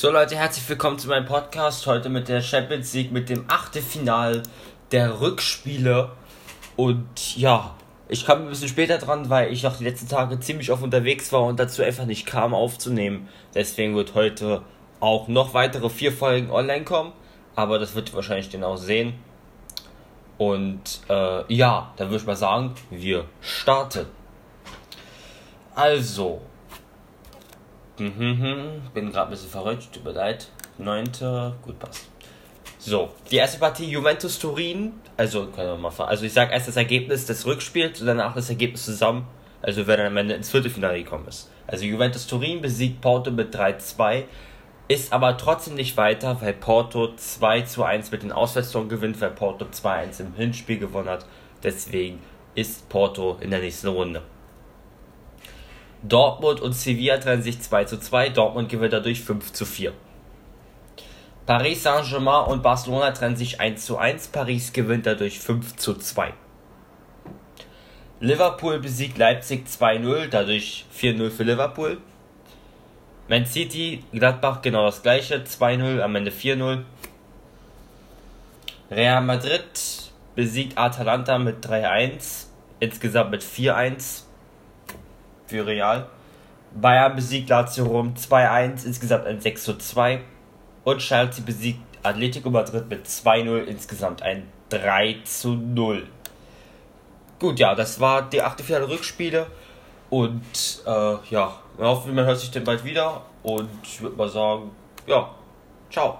So Leute, herzlich willkommen zu meinem Podcast. Heute mit der Champions League, mit dem Achtelfinal der Rückspiele. Und ja, ich kam ein bisschen später dran, weil ich auch die letzten Tage ziemlich oft unterwegs war und dazu einfach nicht kam aufzunehmen. Deswegen wird heute auch noch weitere vier Folgen online kommen. Aber das wird wahrscheinlich dann auch sehen. Und äh, ja, dann würde ich mal sagen, wir starten. Also, bin gerade ein bisschen verrückt, tut mir leid. Neunter, gut passt. So, die erste Partie Juventus Turin, also können wir mal fahren. Also ich sage erst das Ergebnis des Rückspiels und danach das Ergebnis zusammen, also wer dann am Ende ins Viertelfinale gekommen ist. Also Juventus Turin besiegt Porto mit 3-2, ist aber trotzdem nicht weiter, weil Porto 2 zu 1 mit den Auswärtstoren gewinnt, weil Porto 2-1 im Hinspiel gewonnen hat. Deswegen ist Porto in der nächsten Runde. Dortmund und Sevilla trennen sich 2 zu 2. Dortmund gewinnt dadurch 5 zu 4. Paris Saint-Germain und Barcelona trennen sich 1 zu 1. Paris gewinnt dadurch 5 zu 2. Liverpool besiegt Leipzig 2-0, dadurch 4-0 für Liverpool. Man City, Gladbach genau das gleiche, 2-0, am Ende 4-0. Real Madrid besiegt Atalanta mit 3-1, insgesamt mit 4-1 für Real. Bayern besiegt Lazio Rom 2-1, insgesamt ein 6-2. Und Chelsea besiegt Atletico Madrid mit 2-0, insgesamt ein 3-0. Gut, ja, das war die Achtelfinale Rückspiele. Und äh, ja, wir hoffen, man hört sich dann bald wieder. Und ich würde mal sagen, ja, ciao.